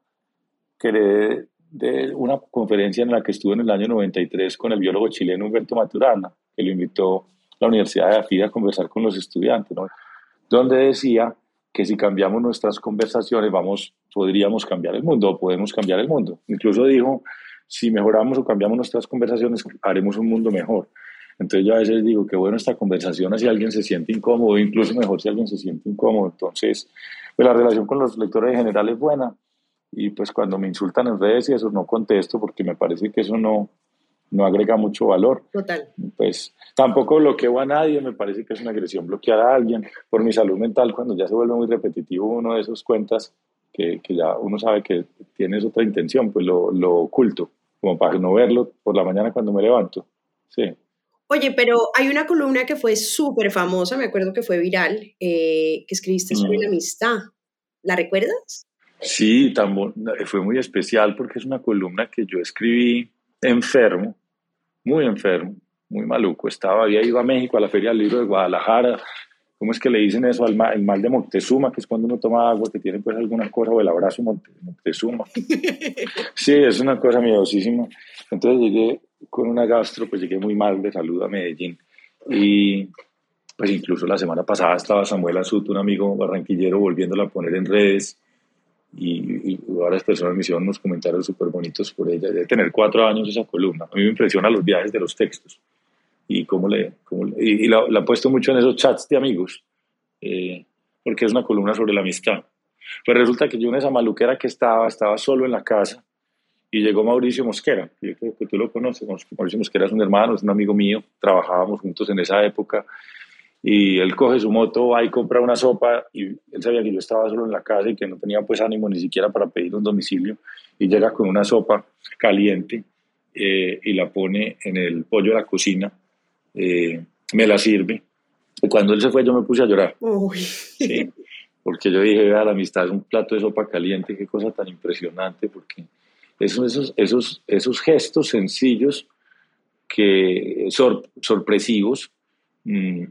que de, de una conferencia en la que estuve en el año 93 con el biólogo chileno Humberto Maturana, que lo invitó a la Universidad de Afida a conversar con los estudiantes. ¿no? Donde decía que si cambiamos nuestras conversaciones vamos, podríamos cambiar el mundo o podemos cambiar el mundo. Incluso dijo, si mejoramos o cambiamos nuestras conversaciones, haremos un mundo mejor. Entonces yo a veces digo que bueno esta conversación si alguien se siente incómodo, incluso mejor si alguien se siente incómodo. Entonces, pues la relación con los lectores en general es buena y pues cuando me insultan en redes y eso no contesto porque me parece que eso no, no agrega mucho valor. Total. Pues tampoco bloqueo a nadie, me parece que es una agresión bloquear a alguien por mi salud mental cuando ya se vuelve muy repetitivo uno de esos cuentas que, que ya uno sabe que tienes otra intención, pues lo, lo, oculto, como para no verlo por la mañana cuando me levanto. Sí. Oye, pero hay una columna que fue súper famosa, me acuerdo que fue viral, eh, que escribiste sobre mm. la amistad. ¿La recuerdas? Sí, tan fue muy especial porque es una columna que yo escribí enfermo, muy enfermo, muy maluco. Estaba, había ido a México a la Feria del Libro de Guadalajara. ¿Cómo es que le dicen eso al mal, el mal de Moctezuma, que es cuando uno toma agua, que tiene pues alguna cosa, o el abrazo de Moctezuma? Sí, es una cosa miedosísima. Entonces llegué con una gastro, pues llegué muy mal de salud a Medellín. Y pues incluso la semana pasada estaba Samuel Azut, un amigo barranquillero, volviéndola a poner en redes y, varias personas me hicieron unos comentarios súper bonitos por ella. De tener cuatro años esa columna. A mí me impresiona los viajes de los textos y cómo le. Cómo y, la, he puesto mucho en esos chats de amigos, eh, porque es una columna sobre la amistad. Pues resulta que yo en esa maluquera que estaba, estaba solo en la casa y llegó Mauricio Mosquera, yo creo que tú lo conoces. Mauricio Mosquera es un hermano, es un amigo mío, trabajábamos juntos en esa época y él coge su moto, va y compra una sopa y él sabía que yo estaba solo en la casa y que no tenía pues ánimo ni siquiera para pedir un domicilio y llega con una sopa caliente eh, y la pone en el pollo de la cocina, eh, me la sirve y cuando él se fue yo me puse a llorar. porque yo dije, la amistad es un plato de sopa caliente, qué cosa tan impresionante, porque esos, esos, esos, esos gestos sencillos que sorpresivos, mmm,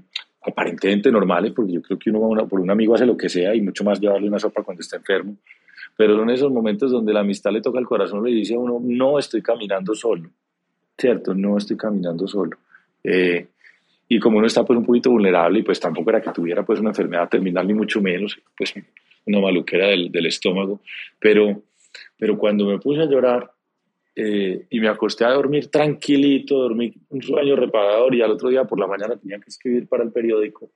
aparentemente normales, porque yo creo que uno por un amigo hace lo que sea y mucho más llevarle una sopa cuando está enfermo, pero en esos momentos donde la amistad le toca el corazón, le dice a uno, no estoy caminando solo, ¿cierto? No estoy caminando solo. Eh, y como uno está pues un poquito vulnerable y pues tampoco era que tuviera pues una enfermedad terminal ni mucho menos, pues una maluquera del, del estómago, pero, pero cuando me puse a llorar, eh, y me acosté a dormir tranquilito, dormí un sueño reparador y al otro día por la mañana tenía que escribir para el periódico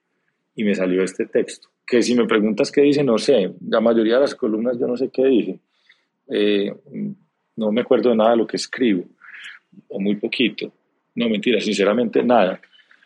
y me salió este texto. Que si me preguntas qué dice, no sé. La mayoría de las columnas yo no sé qué dije. Eh, no me acuerdo de nada de lo que escribo, o muy poquito. No, mentira, sinceramente nada.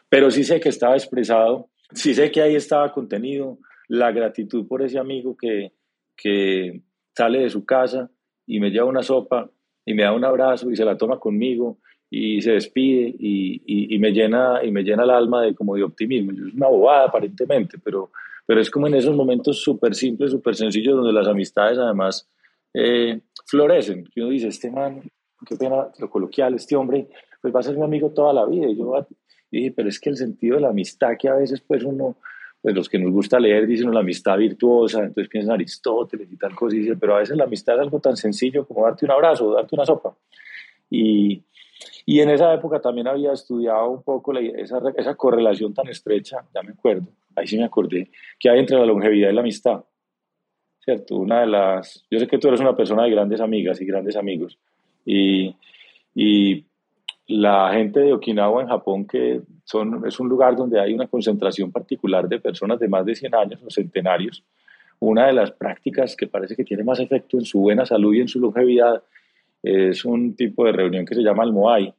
Pero sí sé que estaba expresado, sí sé que ahí estaba contenido la gratitud por ese amigo que, que sale de su casa y me lleva una sopa y me da un abrazo y se la toma conmigo y se despide y, y, me llena y me llena el alma de como de optimismo. Es una bobada aparentemente, pero, pero es como en esos momentos súper simples, súper sencillos donde las amistades además eh, florecen. Y uno dice, este man, qué pena lo coloquial, este hombre, pues va a ser mi amigo toda la vida. Y yo dije, pero es que el sentido de la amistad que a veces pues uno pues los que nos gusta leer dicen la amistad virtuosa, entonces piensan Aristóteles y tal cosa, y dicen, pero a veces la amistad es algo tan sencillo como darte un abrazo, darte una sopa. Y, y en esa época también había estudiado un poco esa, esa correlación tan estrecha, ya me acuerdo, ahí sí me acordé, que hay entre la longevidad y la amistad. ¿Cierto? Una de las, yo sé que tú eres una persona de grandes amigas y grandes amigos, y, y la gente de Okinawa en Japón, que son, es un lugar donde hay una concentración particular de personas de más de 100 años o centenarios, una de las prácticas que parece que tiene más efecto en su buena salud y en su longevidad es un tipo de reunión que se llama el Moai.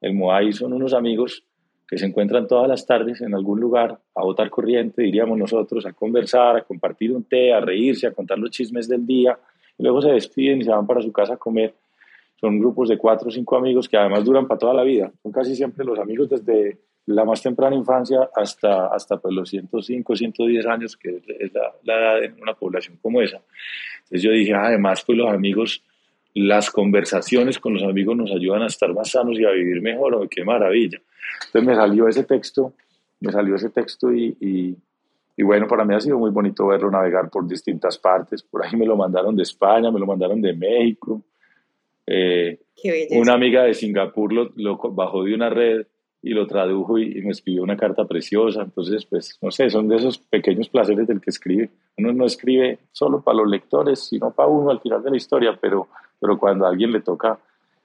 El Moai son unos amigos que se encuentran todas las tardes en algún lugar a botar corriente, diríamos nosotros, a conversar, a compartir un té, a reírse, a contar los chismes del día, y luego se despiden y se van para su casa a comer son grupos de cuatro o cinco amigos que además duran para toda la vida. Son casi siempre los amigos desde la más temprana infancia hasta, hasta pues, los 105, 110 años, que es la, edad de una población como esa. Entonces yo dije, además, pues los amigos, las conversaciones con los amigos nos ayudan a estar más sanos y a vivir mejor. Oh, ¡Qué maravilla! Entonces me salió ese texto, me salió ese texto y, y, y bueno, para mí ha sido muy bonito verlo navegar por distintas partes. Por ahí me lo mandaron de España, me lo mandaron de México, eh, una amiga de Singapur lo, lo, bajó de una red y lo tradujo y, me escribió una carta preciosa. Entonces, pues, no sé, son de esos pequeños placeres del que escribe. Uno no escribe solo para los lectores, sino para uno al final de la historia, pero, pero cuando a alguien le toca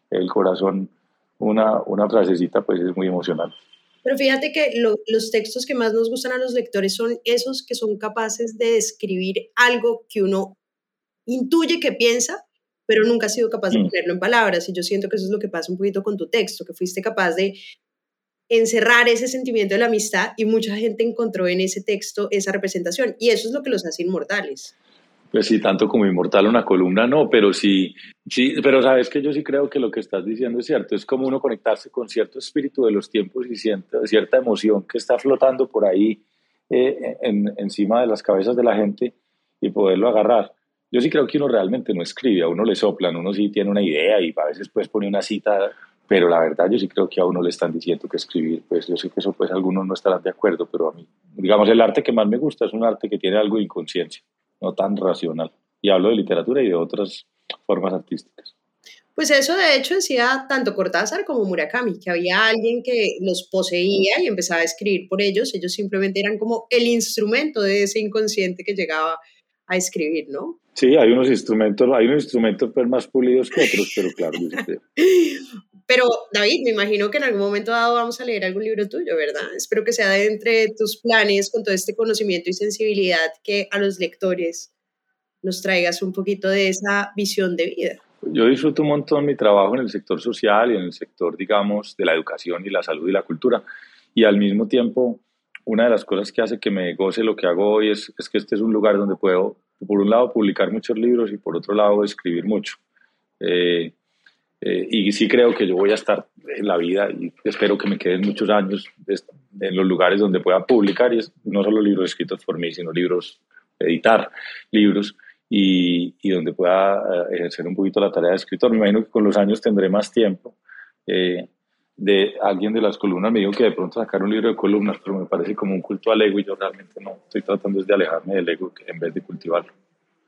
el corazón una, una frasecita, pues es muy emocionante. Pero fíjate que los textos que más nos gustan a los lectores son esos que son capaces de describir algo que uno intuye que piensa, pero nunca has sido capaz de mm. ponerlo en palabras. Y yo siento que eso es lo que pasa un poquito con tu texto, que fuiste capaz de encerrar ese sentimiento de la amistad y mucha gente encontró en ese texto esa representación. Y eso es lo que los hace inmortales. Pues sí, tanto como inmortal una columna no, pero sí, sí, pero sabes que yo sí creo que lo que estás diciendo es cierto, es como uno conectarse con cierto espíritu de los tiempos y cierta, cierta emoción que está flotando por ahí eh, en, encima de las cabezas de la gente y poderlo agarrar. Yo sí creo que uno realmente no escribe, a uno le soplan, uno sí tiene una idea y a veces pues pone una cita, pero la verdad yo sí creo que a uno le están diciendo que escribir, pues yo sé que eso pues algunos no estarán de acuerdo, pero a mí, digamos, el arte que más me gusta es un arte que tiene algo de inconsciencia, no tan racional. Y hablo de literatura y de otras formas artísticas. Pues eso de hecho decía tanto Cortázar como Murakami, que había alguien que los poseía y empezaba a escribir por ellos, ellos simplemente eran como el instrumento de ese inconsciente que llegaba a escribir, ¿no? Sí, hay unos instrumentos, hay unos instrumentos pues, más pulidos que otros, pero claro. pero David, me imagino que en algún momento dado vamos a leer algún libro tuyo, ¿verdad? Espero que sea de entre tus planes con todo este conocimiento y sensibilidad que a los lectores nos traigas un poquito de esa visión de vida. Yo disfruto un montón mi trabajo en el sector social y en el sector, digamos, de la educación y la salud y la cultura. Y al mismo tiempo, una de las cosas que hace que me goce lo que hago hoy es, es que este es un lugar donde puedo por un lado publicar muchos libros y por otro lado escribir mucho. Eh, eh, y sí creo que yo voy a estar en la vida y espero que me queden muchos años en los lugares donde pueda publicar, y no solo libros escritos por mí, sino libros, editar libros y, y donde pueda eh, ejercer un poquito la tarea de escritor. Me imagino que con los años tendré más tiempo de alguien de las columnas me dijo que de pronto sacar un libro de columnas, pero me parece como un culto al ego y yo realmente no estoy tratando de alejarme del ego en vez de cultivarlo.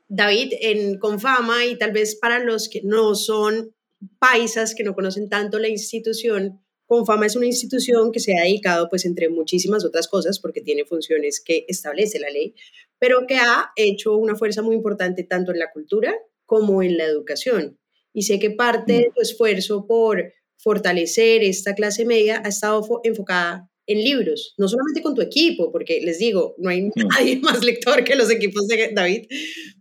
David, en Confama y tal vez para los que no son paisas, que no conocen tanto la institución, Confama es una institución que se ha dedicado, pues entre muchísimas otras cosas, porque tiene funciones que establece la ley, pero que ha hecho una fuerza muy importante tanto en la cultura como en la educación. Y sé que parte de tu esfuerzo por fortalecer esta clase media ha estado enfocada en libros, no solamente con tu equipo, porque les digo, no hay nadie más lector que los equipos de David,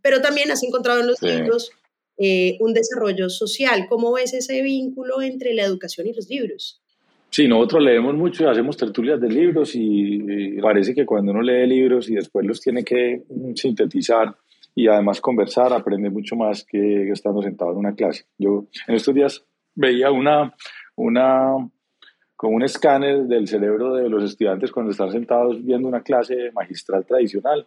pero también has encontrado en los libros eh, un desarrollo social. ¿Cómo ves ese vínculo entre la educación y los libros? Sí, nosotros leemos mucho y hacemos tertulias de libros y, parece que cuando uno lee libros y después los tiene que mm, sintetizar y además conversar, aprende mucho más que estando sentado en una clase. Yo en estos días veía una, una con un escáner del cerebro de los estudiantes cuando están sentados viendo una clase magistral tradicional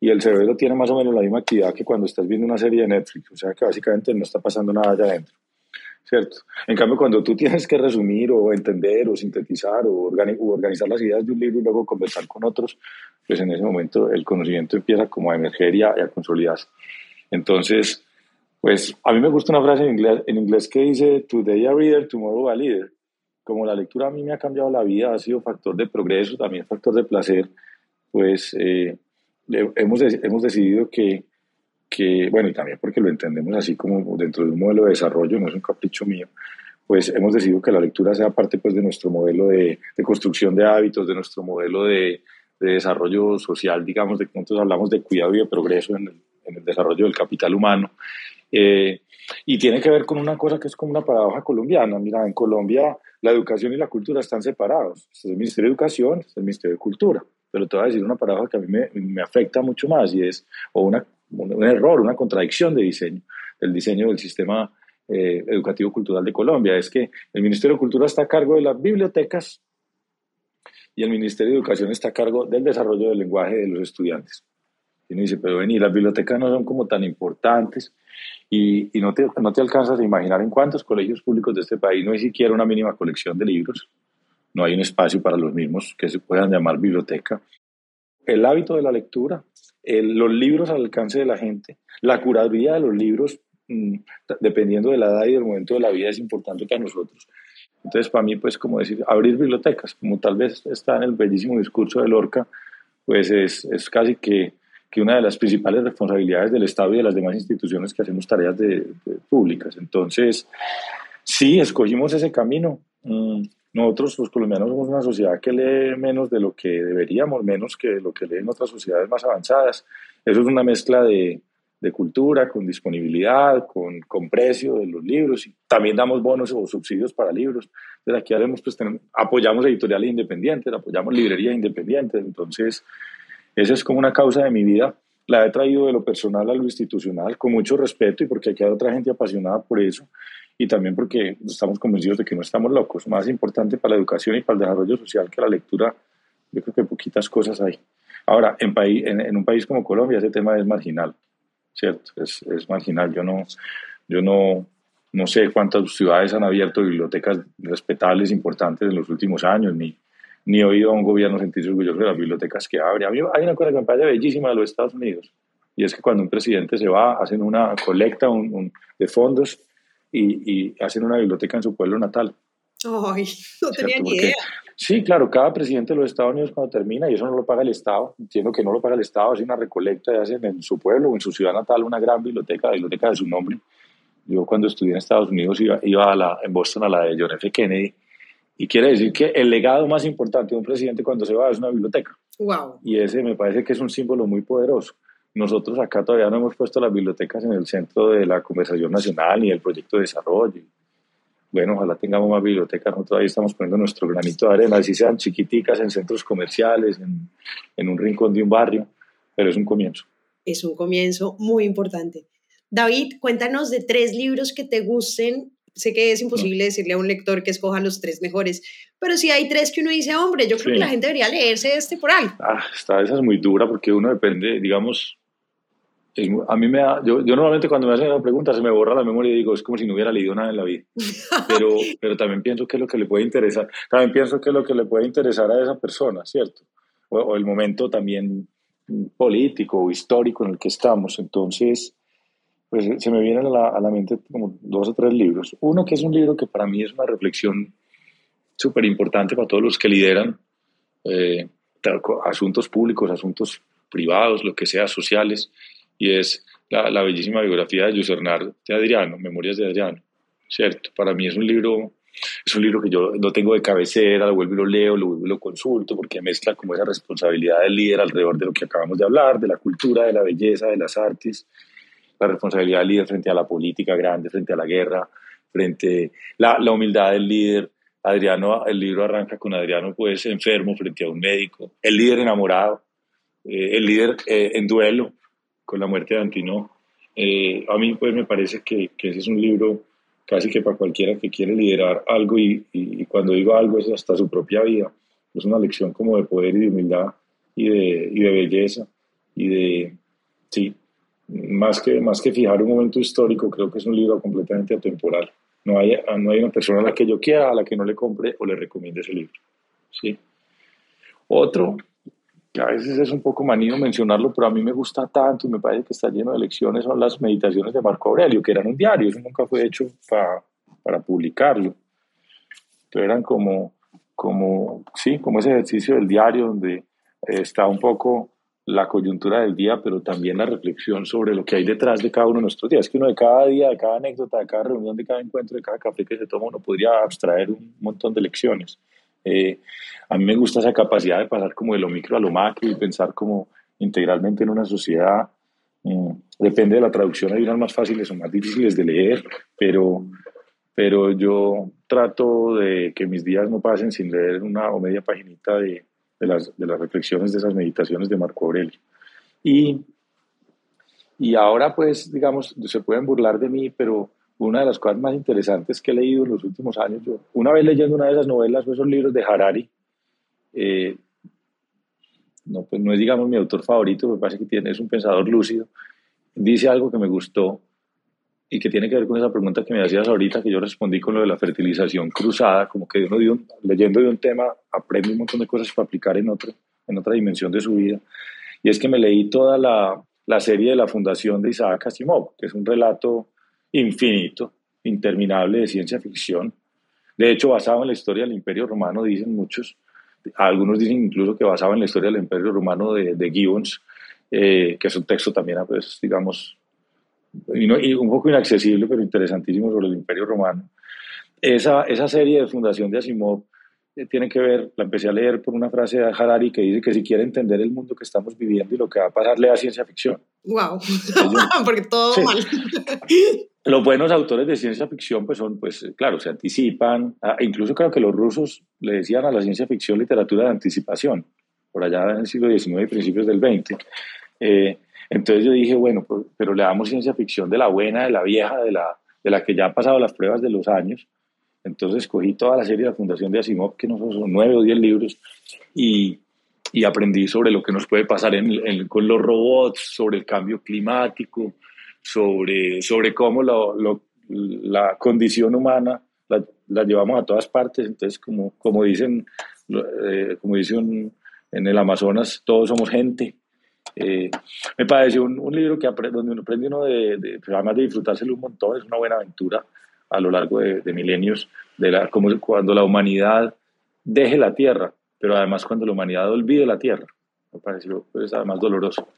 y el cerebro tiene más o menos la misma actividad que cuando estás viendo una serie de Netflix, o sea que básicamente no está pasando nada allá adentro, ¿cierto? En cambio, cuando tú tienes que resumir o entender o sintetizar o, organizar las ideas de un libro y luego conversar con otros, pues en ese momento el conocimiento empieza como a emerger y a, consolidarse. Entonces, pues a mí me gusta una frase en inglés, en inglés que dice, Today a reader, tomorrow a leader como la lectura a mí me ha cambiado la vida, ha sido factor de progreso, también factor de placer, pues eh, hemos, hemos decidido que, que, bueno, y también porque lo entendemos así como dentro de un modelo de desarrollo, no es un capricho mío, pues hemos decidido que la lectura sea parte pues, de nuestro modelo de, de construcción de hábitos, de nuestro modelo de, de, desarrollo social, digamos, de nosotros hablamos de cuidado y de progreso en el, en el desarrollo del capital humano. Eh, y tiene que ver con una cosa que es como una paradoja colombiana. Mira, en Colombia la educación y la cultura están separados. Este es el Ministerio de Educación, este es el Ministerio de Cultura. Pero te voy a decir una paradoja que a mí me, me afecta mucho más y es, o una, un, error, una contradicción de diseño, del diseño del sistema eh, educativo cultural de Colombia. Es que el Ministerio de Cultura está a cargo de las bibliotecas y el Ministerio de Educación está a cargo del desarrollo del lenguaje de los estudiantes. Y uno dice, pero vení, las bibliotecas no son como tan importantes y, y no, te, no te alcanzas a imaginar en cuántos colegios públicos de este país no hay siquiera una mínima colección de libros, no hay un espacio para los mismos que se puedan llamar biblioteca. El hábito de la lectura, los libros al alcance de la gente, la curaduría de los libros, mm, dependiendo de la edad y del momento de la vida, es importante para nosotros. Entonces, para mí, pues, como decir, abrir bibliotecas, como tal vez está en el bellísimo discurso de Lorca, pues es, es casi que que una de las principales responsabilidades del Estado y de las demás instituciones que hacemos tareas de, públicas. Entonces, sí, escogimos ese camino. Mm, nosotros, los colombianos, somos una sociedad que lee menos de lo que deberíamos, menos que lo que leen otras sociedades más avanzadas. Eso es una mezcla de, de cultura, con disponibilidad, con, con, precio de los libros. También damos bonos o subsidios para libros. Entonces aquí haremos, pues, apoyamos editoriales independientes, apoyamos librerías independientes. Entonces, esa es como una causa de mi vida. La he traído de lo personal a lo institucional con mucho respeto y porque aquí hay otra gente apasionada por eso y también porque estamos convencidos de que no estamos locos. Más importante para la educación y para el desarrollo social que la lectura, yo creo que poquitas cosas hay. Ahora, en, país, en, un país como Colombia ese tema es marginal, ¿cierto? Es, marginal. Yo no, yo no, no sé cuántas ciudades han abierto bibliotecas respetables, importantes en los últimos años, ni, ni he oído a un gobierno sentirse orgulloso de las bibliotecas que abre. A mí hay una cosa que me parece bellísima de los Estados Unidos, y es que cuando un presidente se va, hacen una colecta de fondos y, hacen una biblioteca en su pueblo natal. Ay, no tenía ni idea. Sí, claro, cada presidente de los Estados Unidos cuando termina, y eso no lo paga el Estado, entiendo que no lo paga el Estado, hace una recolecta y hacen en su pueblo o en su ciudad natal una gran biblioteca, la biblioteca de su nombre. Yo cuando estudié en Estados Unidos iba, iba a la, en Boston a la de John F. Kennedy y quiere decir que el legado más importante de un presidente cuando se va es una biblioteca. Wow. Y ese me parece que es un símbolo muy poderoso. Nosotros acá todavía no hemos puesto las bibliotecas en el centro de la conversación nacional ni el proyecto de desarrollo. Bueno, ojalá tengamos más bibliotecas. Nosotros ahí estamos poniendo nuestro granito de arena, así sean chiquiticas en centros comerciales, en, en un rincón de un barrio, pero es un comienzo. Es un comienzo muy importante. David, cuéntanos de tres libros que te gusten sé que es imposible decirle a un lector que escoja los tres mejores, pero si hay tres que uno dice, hombre, yo creo que la gente debería leerse este por ahí. Ah, esta, esa es muy dura porque uno depende, digamos, a mí me da, yo, yo, normalmente cuando me hacen una pregunta se me borra la memoria y digo, es como si no hubiera leído nada en la vida. Pero, pero también pienso que es lo que le puede interesar, también pienso que es lo que le puede interesar a esa persona, ¿cierto? O, o el momento también político o histórico en el que estamos. Entonces, pues se me vienen a la, a la, mente como dos o tres libros. Uno que es un libro que para mí es una reflexión súper importante para todos los que lideran eh, asuntos públicos, asuntos privados, lo que sea, sociales, y es la, la bellísima biografía de José Hernán de Adriano, Memorias de Adriano, ¿cierto? Para mí es un libro Es un libro que yo no tengo de cabecera, lo vuelvo y lo leo, lo vuelvo y lo consulto, porque mezcla como esa responsabilidad del líder alrededor de lo que acabamos de hablar, de la cultura, de la belleza, de las artes, la responsabilidad del líder frente a la política grande, frente a la guerra, frente a la, humildad del líder. Adriano, el libro arranca con Adriano pues enfermo frente a un médico, el líder enamorado, eh, el líder eh, en duelo con la muerte de Antino. Eh, a mí pues me parece que, que, ese es un libro casi que para cualquiera que quiere liderar algo y, y, cuando digo algo es hasta su propia vida. Es una lección como de poder y de humildad y de, y de belleza y de, sí, más que, más que fijar un momento histórico, creo que es un libro completamente atemporal. No hay, no hay una persona a la que yo quiera, a la que no le compre o le recomiende ese libro. ¿sí? Otro, que a veces es un poco manío mencionarlo, pero a mí me gusta tanto y me parece que está lleno de lecciones, son las meditaciones de Marco Aurelio, que eran un diario, eso nunca fue hecho para, para publicarlo. Pero eran como, como, sí, como ese ejercicio del diario donde está un poco la coyuntura del día, pero también la reflexión sobre lo que hay detrás de cada uno de nuestros días. Que uno de cada día, de cada anécdota, de cada reunión, de cada encuentro, de cada café que se toma, uno podría abstraer un montón de lecciones. Eh, a mí me gusta esa capacidad de pasar como de lo micro a lo macro y pensar como integralmente en una sociedad. Mm, depende de la traducción, hay unas más fáciles o más difíciles de leer, pero, pero yo trato de que mis días no pasen sin leer una o media paginita de, de las, de las reflexiones de esas meditaciones de Marco Aurelio. Y, y ahora, pues, digamos, se pueden burlar de mí, pero una de las cosas más interesantes que he leído en los últimos años, yo, una vez leyendo una de esas novelas, esos libros de Harari, eh, no, pues no es, digamos, mi autor favorito, me parece que tiene, es un pensador lúcido, dice algo que me gustó y que tiene que ver con esa pregunta que me hacías ahorita, que yo respondí con lo de la fertilización cruzada, como que uno leyendo de un tema aprende un montón de cosas para aplicar en, otro, en otra dimensión de su vida. Y es que me leí toda la, la serie de la Fundación de Isaac Asimov, que es un relato infinito, interminable de ciencia ficción. De hecho, basado en la historia del Imperio Romano, dicen muchos, algunos dicen incluso que basado en la historia del Imperio Romano de, de Gibbons, eh, que es un texto también, pues, digamos, y, un poco inaccesible, pero interesantísimo sobre el Imperio Romano. Esa, esa serie de Fundación de Asimov eh, tiene que ver, la empecé a leer por una frase de Harari que dice que si quiere entender el mundo que estamos viviendo y lo que va a pasar, lea ciencia ficción. ¡Wow! Porque todo mal. Los buenos autores de ciencia ficción, pues son, pues claro, se anticipan. Ah, incluso creo que los rusos le decían a la ciencia ficción literatura de anticipación, por allá en el siglo XIX y principios del XX. Eh, entonces yo dije, bueno, pues, pero le damos ciencia ficción de la buena, de la vieja, de la, de la que ya ha pasado las pruebas de los años. Entonces escogí toda la serie de la Fundación de Asimov, que no son nueve o diez libros, y, y aprendí sobre lo que nos puede pasar en, con los robots, sobre el cambio climático, sobre, sobre cómo lo, la condición humana la, la, llevamos a todas partes. Entonces, como, como dicen, eh, como dicen en el Amazonas, todos somos gente. Eh, me pareció un, un, libro que donde uno aprende uno de, de, pues, además de disfrutárselo un montón, es una buena aventura a lo largo de, de, milenios, de la, como cuando la humanidad deje la Tierra, pero además cuando la humanidad olvide la Tierra. Me pareció pues, además doloroso.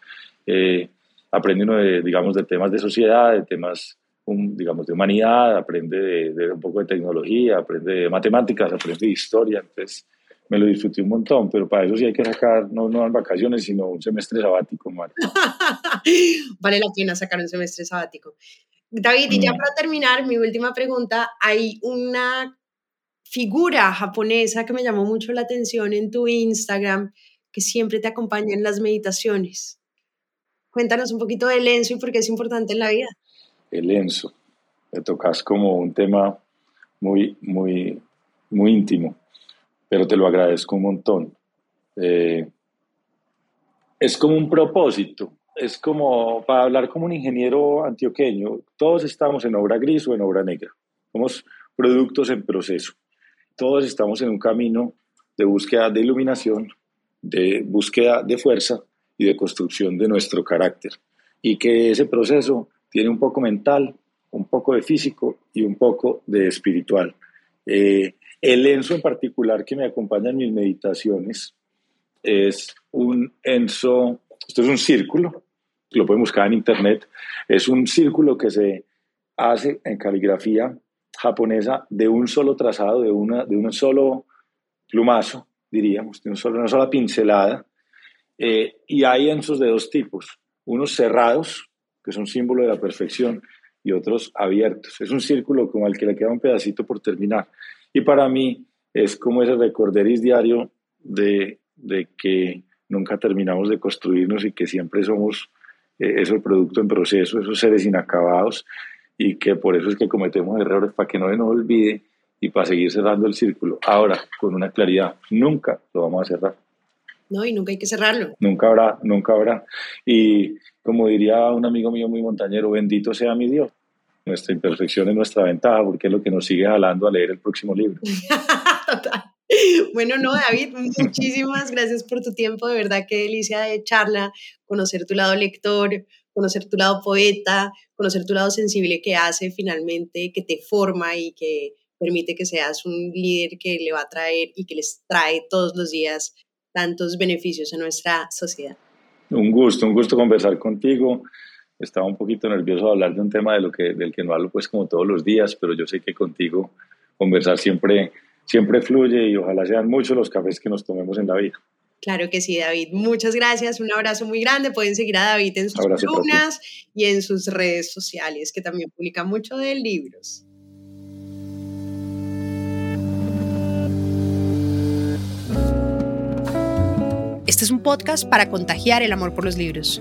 Eh, aprende uno de, digamos, de temas de sociedad, de temas, un, digamos, de humanidad, aprende de, de, un poco de tecnología, aprende de matemáticas, aprende de historia. Entonces, me lo disfruté un montón, pero para eso sí hay que sacar no, no vacaciones, sino un semestre sabático, vale la pena sacar un semestre sabático. David, y ya mm. para terminar, mi última pregunta, hay una figura japonesa que me llamó mucho la atención en tu Instagram, que siempre te acompaña en las meditaciones. Cuéntanos un poquito de Enzo y por qué es importante en la vida. El Enzo, me tocas como un tema muy, muy, muy íntimo pero te lo agradezco un montón. Eh, es como un propósito, es como para hablar como un ingeniero antioqueño, todos estamos en obra gris o en obra negra, somos productos en proceso, todos estamos en un camino de búsqueda de iluminación, de búsqueda de fuerza y de construcción de nuestro carácter, y que ese proceso tiene un poco mental, un poco de físico y un poco de espiritual. Eh, el Enzo en particular que me acompaña en mis meditaciones es un Enzo, esto es un círculo, lo pueden buscar en internet, es un círculo que se hace en caligrafía japonesa de un solo trazado, de, una, de un solo plumazo, diríamos, de una sola pincelada. Eh, y hay enzos de dos tipos, unos cerrados, que son símbolo de la perfección, y otros abiertos. Es un círculo como al que le queda un pedacito por terminar. Y para mí es como ese recorderis diario de, de que nunca terminamos de construirnos y que siempre somos eh, eso el producto en proceso, esos seres inacabados y que por eso es que cometemos errores para que no se nos olvide y para seguir cerrando el círculo. Ahora, con una claridad, nunca lo vamos a cerrar. No, y nunca hay que cerrarlo. Nunca habrá, nunca habrá. Y como diría un amigo mío muy montañero, bendito sea mi Dios. Nuestra imperfección es nuestra ventaja porque es lo que nos sigue jalando a leer el próximo libro. Bueno, no, David, muchísimas gracias por tu tiempo. De verdad, qué delicia de charla, conocer tu lado lector, conocer tu lado poeta, conocer tu lado sensible que hace finalmente, que te forma y que permite que seas un líder que le va a traer y que les trae todos los días tantos beneficios a nuestra sociedad. Un gusto, un gusto conversar contigo. Estaba un poquito nervioso de hablar de un tema de lo que, del que no hablo pues como todos los días, pero yo sé que contigo conversar siempre, siempre fluye y ojalá sean muchos los cafés que nos tomemos en la vida. Claro que sí, David. Muchas gracias. Un abrazo muy grande. Pueden seguir a David en sus columnas y en sus redes sociales, que también publica mucho de libros. Este es un podcast para contagiar el amor por los libros,